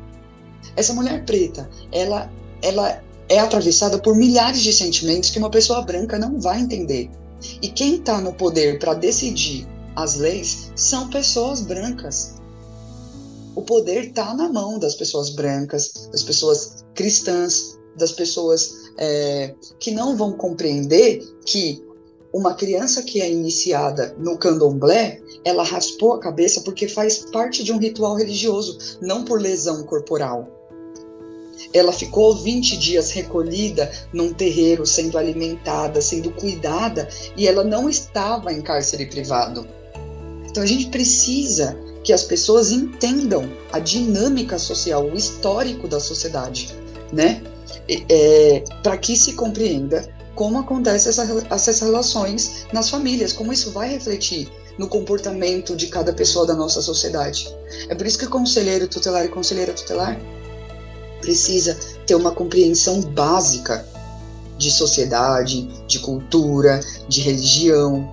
Essa mulher preta, ela, ela é atravessada por milhares de sentimentos que uma pessoa branca não vai entender. E quem está no poder para decidir as leis são pessoas brancas. O poder está na mão das pessoas brancas, das pessoas cristãs, das pessoas é, que não vão compreender que uma criança que é iniciada no candomblé, ela raspou a cabeça porque faz parte de um ritual religioso, não por lesão corporal. Ela ficou 20 dias recolhida num terreiro, sendo alimentada, sendo cuidada, e ela não estava em cárcere privado. Então a gente precisa que as pessoas entendam a dinâmica social, o histórico da sociedade, né? É, Para que se compreenda como acontecem essa, essas relações nas famílias, como isso vai refletir no comportamento de cada pessoa da nossa sociedade. É por isso que conselheiro tutelar e conselheira tutelar precisa ter uma compreensão básica de sociedade, de cultura, de religião,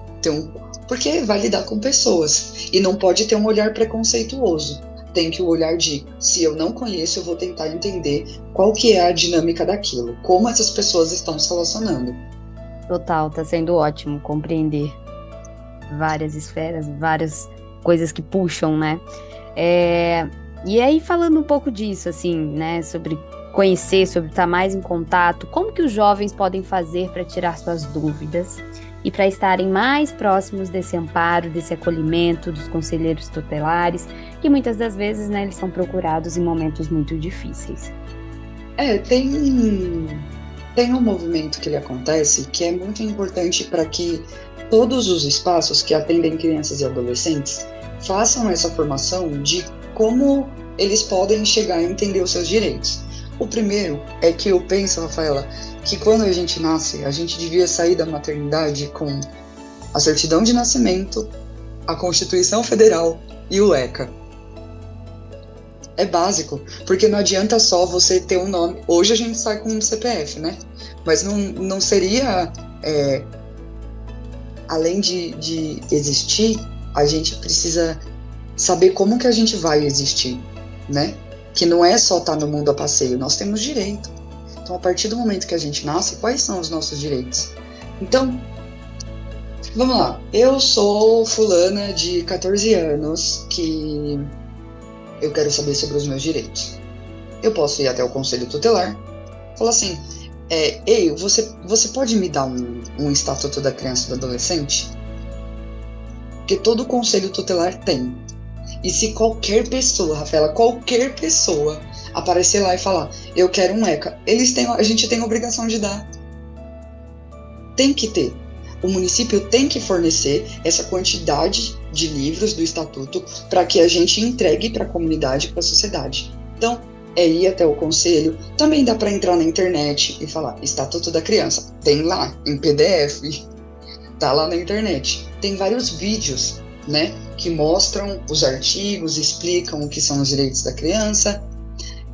porque vai lidar com pessoas e não pode ter um olhar preconceituoso tem que o olhar de se eu não conheço, eu vou tentar entender qual que é a dinâmica daquilo, como essas pessoas estão se relacionando. Total, tá sendo ótimo compreender várias esferas, várias coisas que puxam, né? É, e aí falando um pouco disso, assim, né, sobre conhecer, sobre estar mais em contato, como que os jovens podem fazer para tirar suas dúvidas e para estarem mais próximos desse amparo, desse acolhimento dos conselheiros tutelares, que muitas das vezes né, eles são procurados em momentos muito difíceis. É, tem, tem um movimento que ele acontece que é muito importante para que todos os espaços que atendem crianças e adolescentes façam essa formação de como eles podem chegar a entender os seus direitos. O primeiro é que eu penso, Rafaela, que quando a gente nasce, a gente devia sair da maternidade com a certidão de nascimento, a Constituição Federal e o ECA. É básico, porque não adianta só você ter um nome. Hoje a gente sai com um CPF, né? Mas não, não seria. É, além de, de existir, a gente precisa saber como que a gente vai existir, né? Que não é só estar no mundo a passeio, nós temos direito. Então, a partir do momento que a gente nasce, quais são os nossos direitos? Então, vamos lá. Eu sou fulana de 14 anos que eu quero saber sobre os meus direitos. Eu posso ir até o conselho tutelar, falar assim: é, ei, você, você pode me dar um, um estatuto da criança e do adolescente? Porque todo conselho tutelar tem. E se qualquer pessoa, Rafaela, qualquer pessoa aparecer lá e falar, eu quero um ECA, eles têm, a gente tem a obrigação de dar. Tem que ter. O município tem que fornecer essa quantidade de livros do estatuto para que a gente entregue para a comunidade, para a sociedade. Então, é ir até o conselho. Também dá para entrar na internet e falar Estatuto da Criança. Tem lá em PDF, tá lá na internet. Tem vários vídeos, né, que mostram os artigos, explicam o que são os direitos da criança.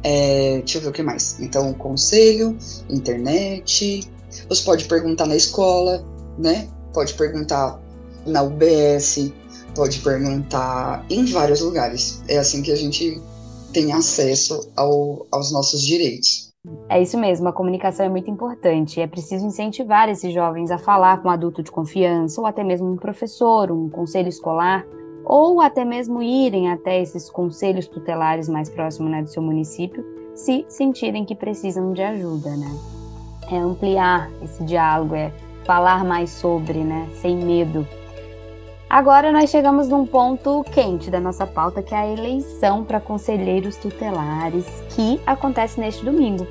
É, deixa eu ver o que mais. Então, conselho, internet. Você pode perguntar na escola, né? Pode perguntar na UBS, pode perguntar em vários lugares. É assim que a gente tem acesso ao, aos nossos direitos. É isso mesmo, a comunicação é muito importante. É preciso incentivar esses jovens a falar com um adulto de confiança, ou até mesmo um professor, um conselho escolar, ou até mesmo irem até esses conselhos tutelares mais próximos né, do seu município, se sentirem que precisam de ajuda, né? É ampliar esse diálogo, é falar mais sobre, né, sem medo. Agora nós chegamos num ponto quente da nossa pauta, que é a eleição para conselheiros tutelares, que acontece neste domingo.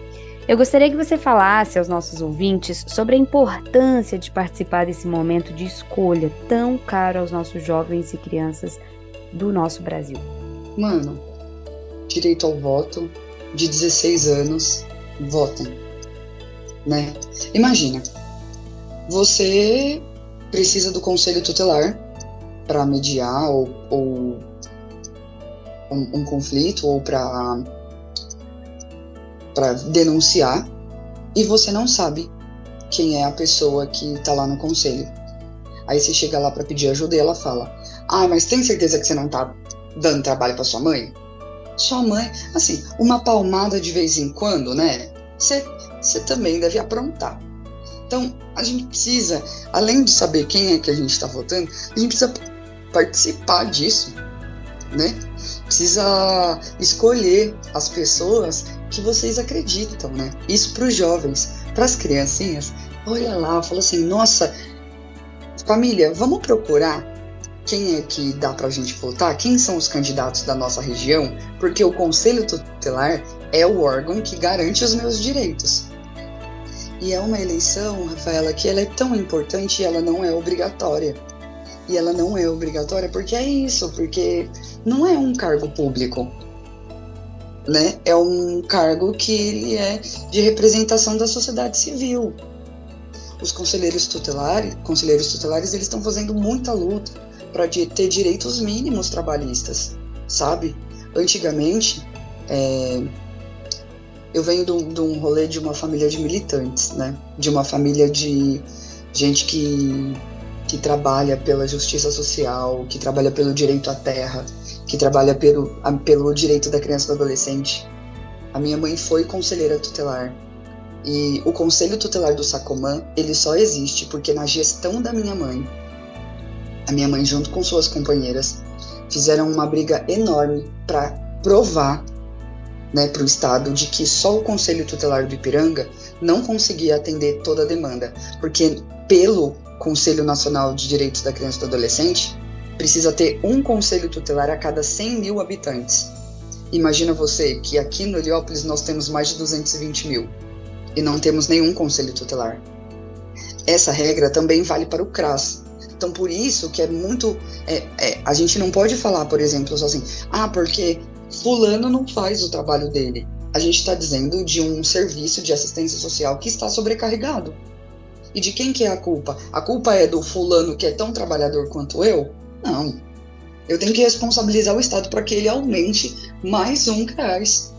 Eu gostaria que você falasse aos nossos ouvintes sobre a importância de participar desse momento de escolha tão caro aos nossos jovens e crianças do nosso Brasil. Mano, direito ao voto, de 16 anos, votem. Né? Imagina, você precisa do conselho tutelar para mediar ou, ou um, um, conflito ou para para denunciar e você não sabe quem é a pessoa que está lá no conselho. Aí você chega lá para pedir ajuda e ela fala: "Ah, mas tem certeza que você não está dando trabalho para sua mãe?" Sua mãe, assim, uma palmada de vez em quando, né? Você, você também deve aprontar. Então, a gente precisa, além de saber quem é que a gente está votando, a gente precisa participar disso, né? Precisa escolher as pessoas que vocês acreditam, né? Isso para os jovens, para as criancinhas. Olha lá, fala assim, nossa, família, vamos procurar quem é que dá para a gente votar, quem são os candidatos da nossa região, porque o Conselho Tutelar é o órgão que garante os meus direitos. E é uma eleição, Rafaela, que ela é tão importante e ela não é obrigatória e ela não é obrigatória porque é isso, porque não é um cargo público, né? É um cargo que ele é de representação da sociedade civil. Os conselheiros tutelares, conselheiros tutelares, eles estão fazendo muita luta para ter direitos mínimos trabalhistas, sabe? Antigamente, é, eu venho de um, de um rolê de uma família de militantes, né? De uma família de gente que que trabalha pela justiça social, que trabalha pelo direito à terra, que trabalha pelo, a, pelo direito da criança e do adolescente. A minha mãe foi conselheira tutelar. E o conselho tutelar do Sacomã, ele só existe porque na gestão da minha mãe, a minha mãe junto com suas companheiras fizeram uma briga enorme para provar né, para o Estado de que só o Conselho Tutelar do Ipiranga não conseguia atender toda a demanda, porque pelo Conselho Nacional de Direitos da Criança e do Adolescente, precisa ter um conselho tutelar a cada 100 mil habitantes. Imagina você que aqui no Heliópolis nós temos mais de 220 mil e não temos nenhum conselho tutelar. Essa regra também vale para o CRAS. Então, por isso que é muito. É, é, a gente não pode falar, por exemplo, só assim, ah, porque Fulano não faz o trabalho dele. a gente está dizendo de um serviço de assistência social que está sobrecarregado. E de quem que é a culpa? A culpa é do fulano que é tão trabalhador quanto eu? Não. Eu tenho que responsabilizar o Estado para que ele aumente mais um CRAS.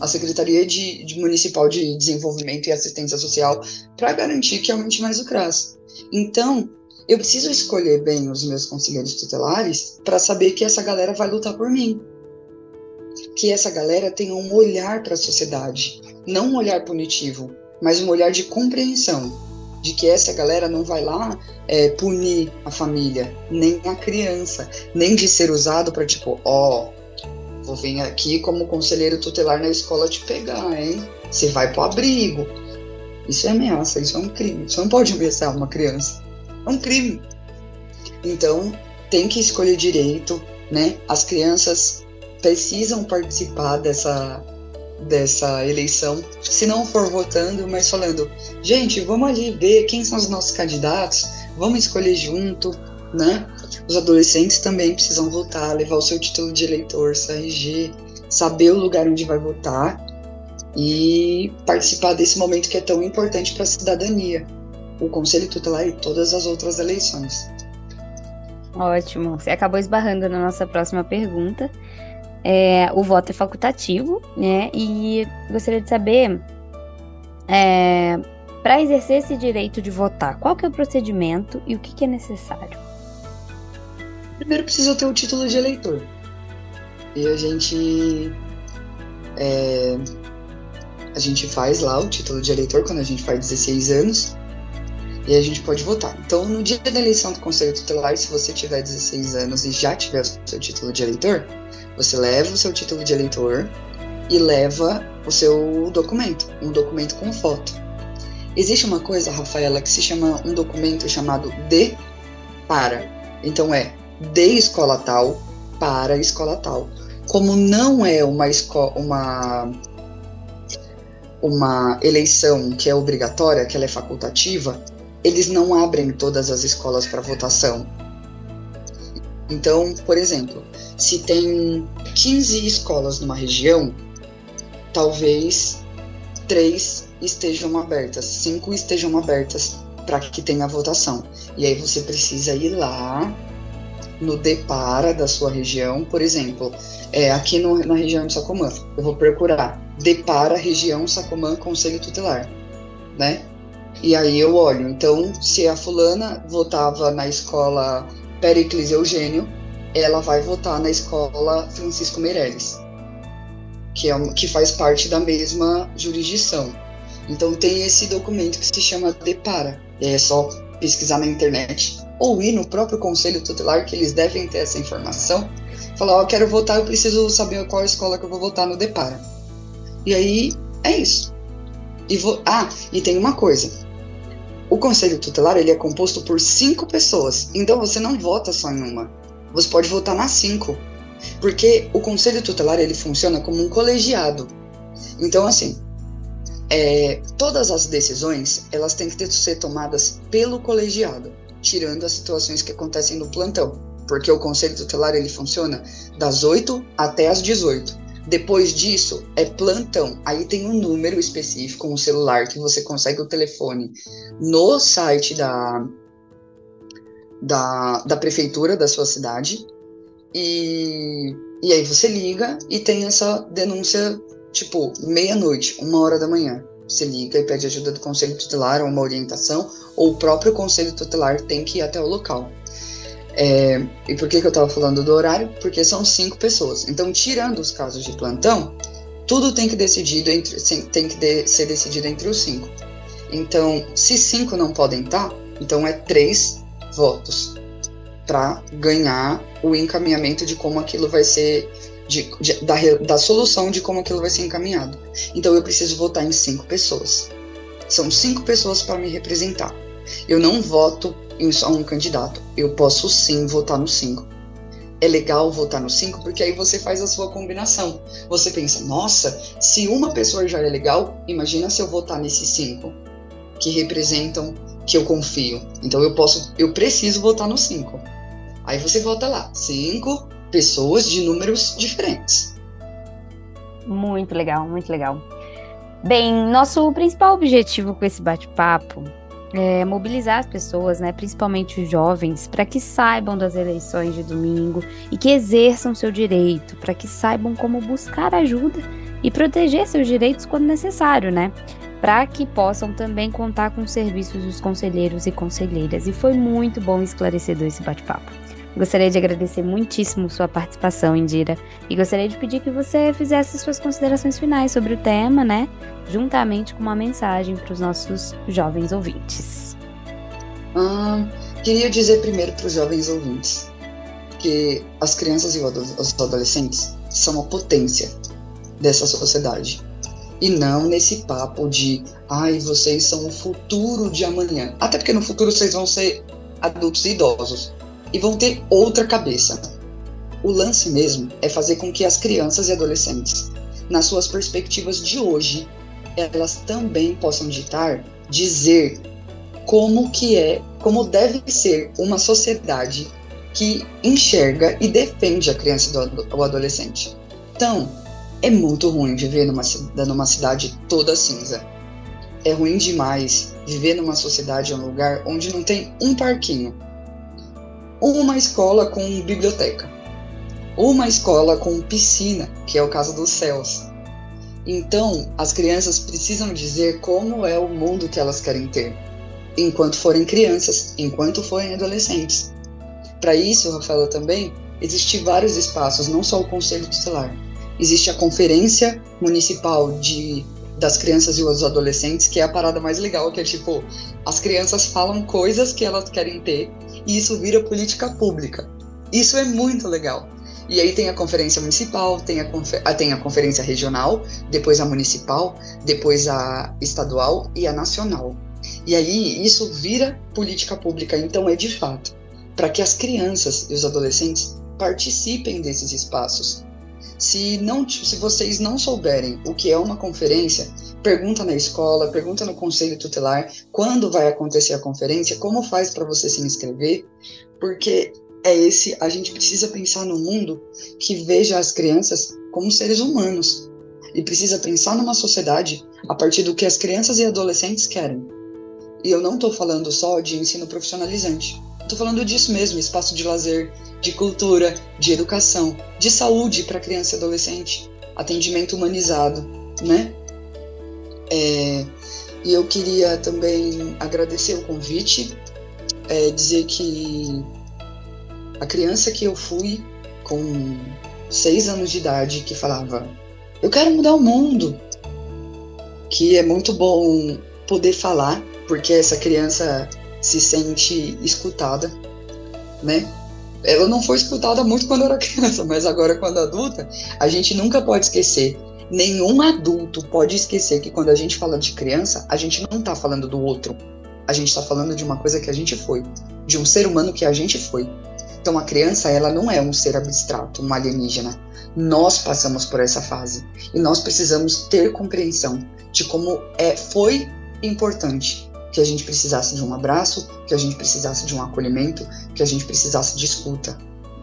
A Secretaria de, de Municipal de Desenvolvimento e Assistência Social para garantir que aumente mais o CRAS. Então, eu preciso escolher bem os meus conselheiros tutelares para saber que essa galera vai lutar por mim. Que essa galera tenha um olhar para a sociedade, não um olhar punitivo, mas um olhar de compreensão de que essa galera não vai lá é, punir a família, nem a criança, nem de ser usado para tipo, ó, oh, vou vir aqui como conselheiro tutelar na escola te pegar, hein? Você vai pro abrigo. Isso é ameaça, isso é um crime. Você não pode ameaçar uma criança. É um crime. Então, tem que escolher direito, né? As crianças precisam participar dessa dessa eleição, se não for votando, mas falando, gente, vamos ali ver quem são os nossos candidatos, vamos escolher junto, né? Os adolescentes também precisam votar, levar o seu título de eleitor, seu RG, saber o lugar onde vai votar e participar desse momento que é tão importante para a cidadania, o Conselho Tutelar e todas as outras eleições. Ótimo. Você acabou esbarrando na nossa próxima pergunta, é, o voto é facultativo, né? E gostaria de saber, é, para exercer esse direito de votar, qual que é o procedimento e o que, que é necessário? Primeiro precisa ter o título de eleitor. E a gente é, a gente faz lá o título de eleitor quando a gente faz 16 anos e a gente pode votar. Então, no dia da eleição do Conselho Tutelar, se você tiver 16 anos e já tiver o seu título de eleitor, você leva o seu título de eleitor e leva o seu documento, um documento com foto. Existe uma coisa, Rafaela, que se chama um documento chamado de para. Então é de escola tal para escola tal. Como não é uma escola, uma uma eleição que é obrigatória, que ela é facultativa, eles não abrem todas as escolas para votação. Então, por exemplo, se tem 15 escolas numa região, talvez três estejam abertas, cinco estejam abertas para que tenha votação. E aí você precisa ir lá no Depara da sua região, por exemplo, é, aqui no, na região de Sacomã, eu vou procurar Depara, região Sacomã, Conselho Tutelar, né? E aí eu olho, então, se a fulana votava na escola Pericles Eugênio, ela vai votar na escola Francisco Meirelles, que, é, que faz parte da mesma jurisdição. Então tem esse documento que se chama Depara. É só pesquisar na internet ou ir no próprio conselho tutelar que eles devem ter essa informação. Falar, ó, quero votar, eu preciso saber qual escola que eu vou votar no Depara. E aí é isso. E vou, ah, e tem uma coisa. O conselho tutelar ele é composto por cinco pessoas, então você não vota só em uma você pode votar nas cinco. Porque o conselho tutelar ele funciona como um colegiado. Então, assim, é, todas as decisões elas têm que ter, ser tomadas pelo colegiado, tirando as situações que acontecem no plantão. Porque o conselho tutelar ele funciona das 8 até as 18. Depois disso é plantão. Aí tem um número específico, um celular que você consegue o telefone no site da, da, da prefeitura da sua cidade. E, e aí você liga e tem essa denúncia, tipo, meia-noite, uma hora da manhã. Você liga e pede ajuda do conselho tutelar ou uma orientação, ou o próprio conselho tutelar tem que ir até o local. É, e por que, que eu estava falando do horário? Porque são cinco pessoas. Então, tirando os casos de plantão, tudo tem que, decidido entre, tem que de, ser decidido entre os cinco. Então, se cinco não podem estar, então é três votos para ganhar o encaminhamento de como aquilo vai ser, de, de, da, da solução de como aquilo vai ser encaminhado. Então eu preciso votar em cinco pessoas. São cinco pessoas para me representar. Eu não voto em só um candidato. Eu posso sim votar no cinco. É legal votar no cinco porque aí você faz a sua combinação. Você pensa, nossa, se uma pessoa já é legal, imagina se eu votar nesses cinco que representam que eu confio. Então eu posso, eu preciso votar no 5. Aí você vota lá, cinco pessoas de números diferentes. Muito legal, muito legal. Bem, nosso principal objetivo com esse bate-papo é mobilizar as pessoas, né, principalmente os jovens, para que saibam das eleições de domingo e que exerçam seu direito, para que saibam como buscar ajuda e proteger seus direitos quando necessário, né? Para que possam também contar com os serviços dos conselheiros e conselheiras. E foi muito bom esclarecedor esse bate-papo. Gostaria de agradecer muitíssimo sua participação, Indira, e gostaria de pedir que você fizesse suas considerações finais sobre o tema, né? Juntamente com uma mensagem para os nossos jovens ouvintes. Hum, queria dizer primeiro para os jovens ouvintes que as crianças e os adolescentes são a potência dessa sociedade. E não nesse papo de, ai, vocês são o futuro de amanhã. Até porque no futuro vocês vão ser adultos e idosos e vão ter outra cabeça. O lance mesmo é fazer com que as crianças e adolescentes, nas suas perspectivas de hoje, elas também possam ditar, dizer como que é, como deve ser uma sociedade que enxerga e defende a criança e o adolescente. Então, é muito ruim viver numa, numa cidade toda cinza. É ruim demais viver numa sociedade, um lugar onde não tem um parquinho, uma escola com biblioteca, uma escola com piscina, que é o caso dos céus. Então, as crianças precisam dizer como é o mundo que elas querem ter, enquanto forem crianças, enquanto forem adolescentes. Para isso, Rafaela, também existem vários espaços, não só o Conselho Tutelar. Existe a Conferência Municipal de das crianças e os adolescentes, que é a parada mais legal, que é tipo, as crianças falam coisas que elas querem ter e isso vira política pública. Isso é muito legal. E aí tem a conferência municipal, tem a, confer ah, tem a conferência regional, depois a municipal, depois a estadual e a nacional. E aí isso vira política pública, então é de fato para que as crianças e os adolescentes participem desses espaços. Se, não, se vocês não souberem o que é uma conferência, pergunta na escola, pergunta no conselho tutelar quando vai acontecer a conferência, como faz para você se inscrever, porque é esse a gente precisa pensar no mundo que veja as crianças como seres humanos e precisa pensar numa sociedade a partir do que as crianças e adolescentes querem. E eu não estou falando só de ensino profissionalizante. Estou falando disso mesmo, espaço de lazer, de cultura, de educação, de saúde para criança e adolescente, atendimento humanizado, né? É, e eu queria também agradecer o convite, é, dizer que a criança que eu fui com seis anos de idade que falava eu quero mudar o mundo, que é muito bom poder falar, porque essa criança se sente escutada, né? Ela não foi escutada muito quando era criança, mas agora quando adulta, a gente nunca pode esquecer. Nenhum adulto pode esquecer que quando a gente fala de criança, a gente não está falando do outro. A gente está falando de uma coisa que a gente foi, de um ser humano que a gente foi. Então a criança, ela não é um ser abstrato, um alienígena. Nós passamos por essa fase e nós precisamos ter compreensão de como é foi importante que a gente precisasse de um abraço, que a gente precisasse de um acolhimento, que a gente precisasse de escuta,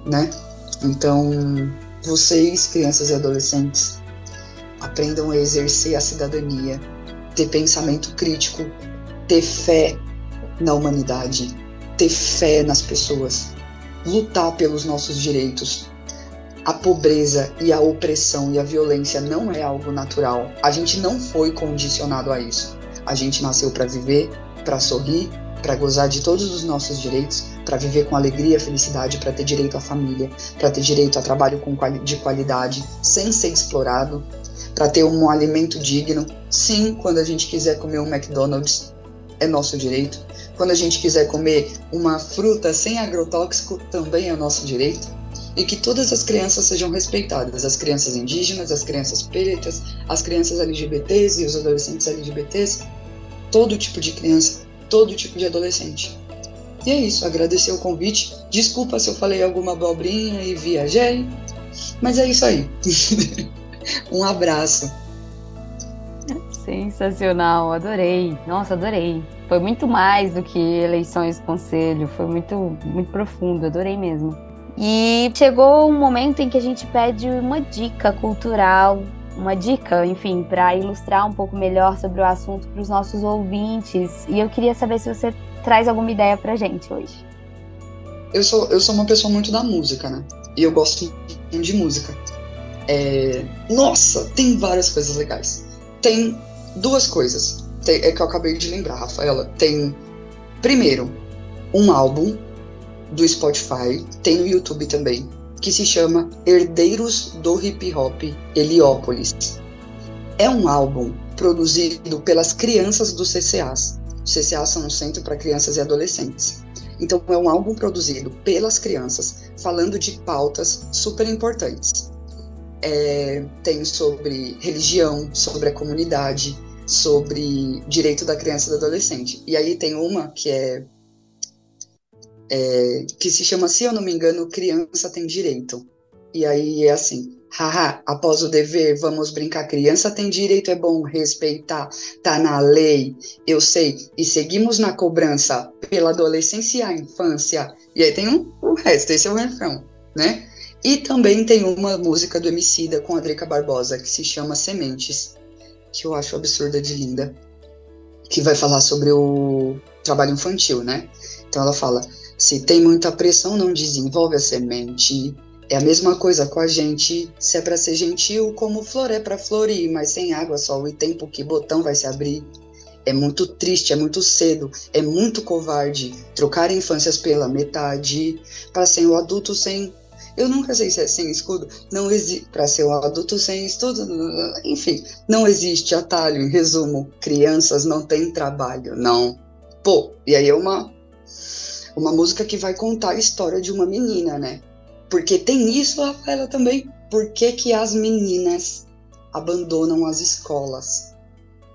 né? Então, vocês, crianças e adolescentes, aprendam a exercer a cidadania, ter pensamento crítico, ter fé na humanidade, ter fé nas pessoas, lutar pelos nossos direitos. A pobreza e a opressão e a violência não é algo natural. A gente não foi condicionado a isso. A gente nasceu para viver, para sorrir, para gozar de todos os nossos direitos, para viver com alegria, felicidade, para ter direito à família, para ter direito a trabalho de qualidade, sem ser explorado, para ter um alimento digno. Sim, quando a gente quiser comer um McDonald's, é nosso direito. Quando a gente quiser comer uma fruta sem agrotóxico, também é nosso direito. E que todas as crianças sejam respeitadas, as crianças indígenas, as crianças pretas, as crianças LGBTs e os adolescentes LGBTs, todo tipo de criança, todo tipo de adolescente. E é isso, agradecer o convite. Desculpa se eu falei alguma abobrinha e viajei, mas é isso aí. um abraço. Sensacional, adorei. Nossa, adorei. Foi muito mais do que eleições conselho, foi muito, muito profundo, adorei mesmo. E chegou um momento em que a gente pede uma dica cultural uma dica, enfim, para ilustrar um pouco melhor sobre o assunto para os nossos ouvintes. E eu queria saber se você traz alguma ideia para gente hoje. Eu sou, eu sou uma pessoa muito da música, né? E eu gosto de música. É... Nossa, tem várias coisas legais. Tem duas coisas. Tem, é que eu acabei de lembrar, Rafaela. Tem, primeiro, um álbum do Spotify, tem no YouTube também, que se chama Herdeiros do Hip Hop Heliópolis. É um álbum produzido pelas crianças do CCAs. O CCA são um centro para crianças e adolescentes. Então é um álbum produzido pelas crianças, falando de pautas super importantes. É, tem sobre religião, sobre a comunidade, sobre direito da criança e do adolescente. E aí tem uma que é é, que se chama, se eu não me engano, Criança Tem Direito. E aí é assim, haha, após o dever, vamos brincar, criança tem direito, é bom respeitar, tá na lei, eu sei, e seguimos na cobrança pela adolescência e a infância. E aí tem um, o resto, esse é o refrão, né? E também tem uma música do Emicida com a Drica Barbosa, que se chama Sementes, que eu acho absurda de linda, que vai falar sobre o trabalho infantil, né? Então ela fala, se tem muita pressão, não desenvolve a semente. É a mesma coisa com a gente. Se é para ser gentil, como flor é para florir, mas sem água, sol e tempo, que botão vai se abrir? É muito triste, é muito cedo, é muito covarde trocar infâncias pela metade para ser o adulto sem. Eu nunca sei se é sem escudo. Não existe para ser o adulto sem estudo. Enfim, não existe atalho. Em resumo, crianças não têm trabalho, não. Pô, e aí é uma uma música que vai contar a história de uma menina, né? Porque tem isso, Rafaela, também. Por que, que as meninas abandonam as escolas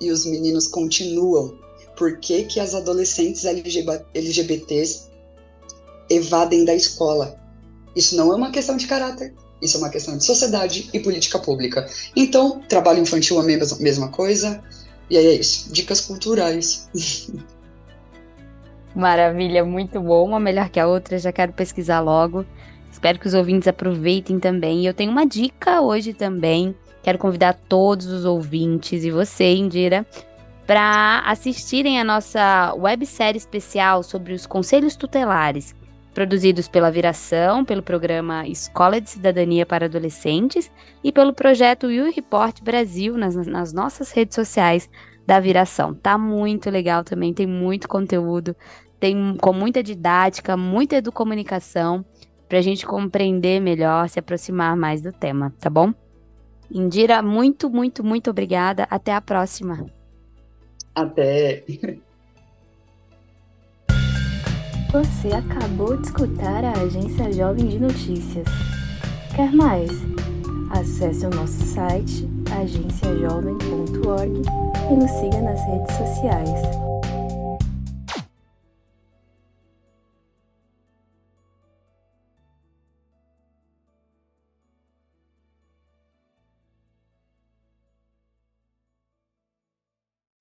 e os meninos continuam? Por que, que as adolescentes LGBTs evadem da escola? Isso não é uma questão de caráter, isso é uma questão de sociedade e política pública. Então, trabalho infantil é a mesma, coisa. E aí é isso. Dicas culturais. Maravilha, muito bom. Uma melhor que a outra, já quero pesquisar logo. Espero que os ouvintes aproveitem também. E eu tenho uma dica hoje também. Quero convidar todos os ouvintes e você, Indira, para assistirem a nossa websérie especial sobre os conselhos tutelares, produzidos pela Viração, pelo programa Escola de Cidadania para Adolescentes e pelo projeto You Report Brasil nas, nas nossas redes sociais da viração. Tá muito legal também, tem muito conteúdo, tem com muita didática, muita educomunicação, para a gente compreender melhor, se aproximar mais do tema, tá bom? Indira, muito, muito, muito obrigada. Até a próxima. Até. Você acabou de escutar a Agência Jovem de Notícias. Quer mais? Acesse o nosso site agenciajovem.org e nos siga nas redes sociais.